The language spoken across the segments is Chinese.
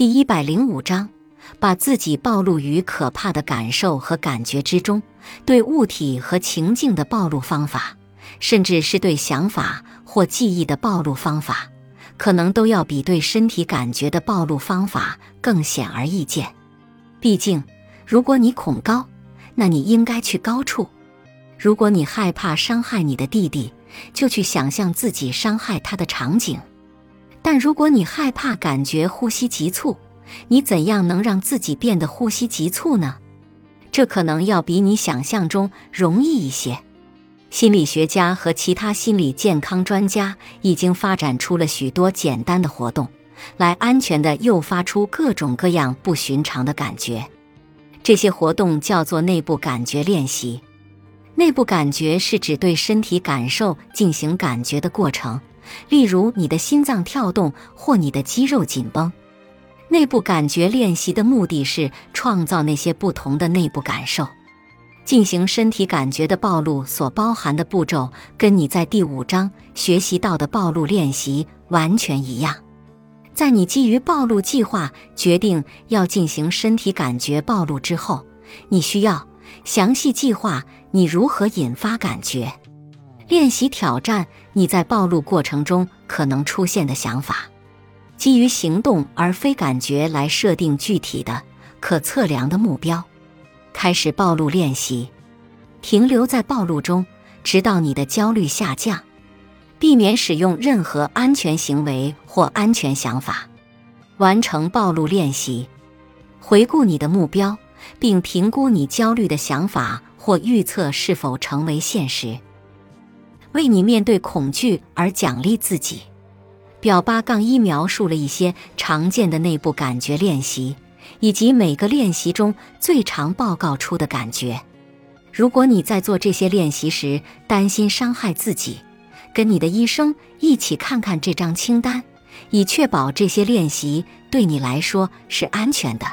第一百零五章，把自己暴露于可怕的感受和感觉之中，对物体和情境的暴露方法，甚至是对想法或记忆的暴露方法，可能都要比对身体感觉的暴露方法更显而易见。毕竟，如果你恐高，那你应该去高处；如果你害怕伤害你的弟弟，就去想象自己伤害他的场景。但如果你害怕感觉呼吸急促，你怎样能让自己变得呼吸急促呢？这可能要比你想象中容易一些。心理学家和其他心理健康专家已经发展出了许多简单的活动，来安全地诱发出各种各样不寻常的感觉。这些活动叫做内部感觉练习。内部感觉是指对身体感受进行感觉的过程。例如，你的心脏跳动或你的肌肉紧绷。内部感觉练习的目的是创造那些不同的内部感受。进行身体感觉的暴露所包含的步骤，跟你在第五章学习到的暴露练习完全一样。在你基于暴露计划决定要进行身体感觉暴露之后，你需要详细计划你如何引发感觉。练习挑战你在暴露过程中可能出现的想法，基于行动而非感觉来设定具体的、可测量的目标。开始暴露练习，停留在暴露中，直到你的焦虑下降。避免使用任何安全行为或安全想法。完成暴露练习，回顾你的目标，并评估你焦虑的想法或预测是否成为现实。为你面对恐惧而奖励自己。表八杠一描述了一些常见的内部感觉练习，以及每个练习中最常报告出的感觉。如果你在做这些练习时担心伤害自己，跟你的医生一起看看这张清单，以确保这些练习对你来说是安全的。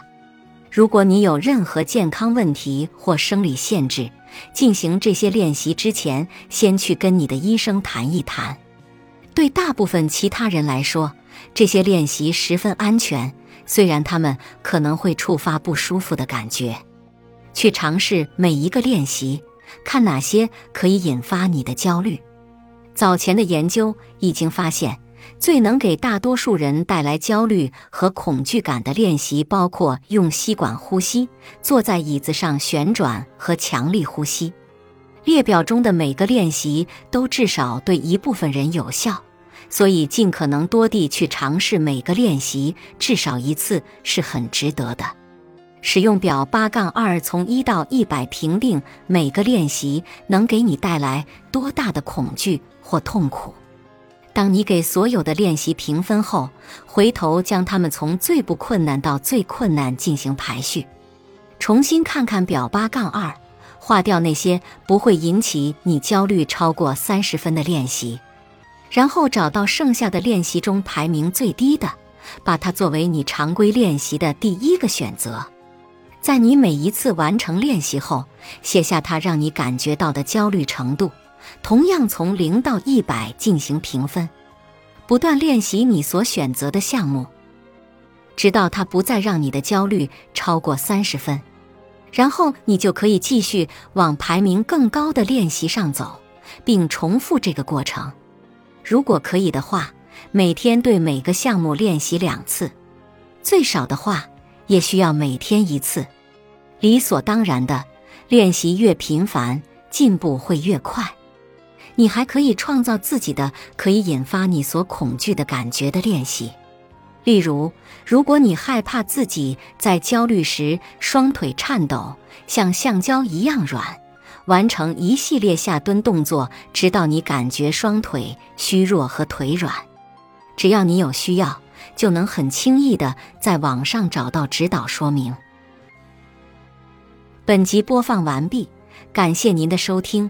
如果你有任何健康问题或生理限制，进行这些练习之前，先去跟你的医生谈一谈。对大部分其他人来说，这些练习十分安全，虽然他们可能会触发不舒服的感觉。去尝试每一个练习，看哪些可以引发你的焦虑。早前的研究已经发现。最能给大多数人带来焦虑和恐惧感的练习，包括用吸管呼吸、坐在椅子上旋转和强力呼吸。列表中的每个练习都至少对一部分人有效，所以尽可能多地去尝试每个练习至少一次是很值得的。使用表八杠二从一到一百评定每个练习能给你带来多大的恐惧或痛苦。当你给所有的练习评分后，回头将它们从最不困难到最困难进行排序，重新看看表八杠二，划掉那些不会引起你焦虑超过三十分的练习，然后找到剩下的练习中排名最低的，把它作为你常规练习的第一个选择。在你每一次完成练习后，写下它让你感觉到的焦虑程度。同样从零到一百进行评分，不断练习你所选择的项目，直到它不再让你的焦虑超过三十分，然后你就可以继续往排名更高的练习上走，并重复这个过程。如果可以的话，每天对每个项目练习两次，最少的话也需要每天一次。理所当然的，练习越频繁，进步会越快。你还可以创造自己的可以引发你所恐惧的感觉的练习，例如，如果你害怕自己在焦虑时双腿颤抖，像橡胶一样软，完成一系列下蹲动作，直到你感觉双腿虚弱和腿软。只要你有需要，就能很轻易的在网上找到指导说明。本集播放完毕，感谢您的收听。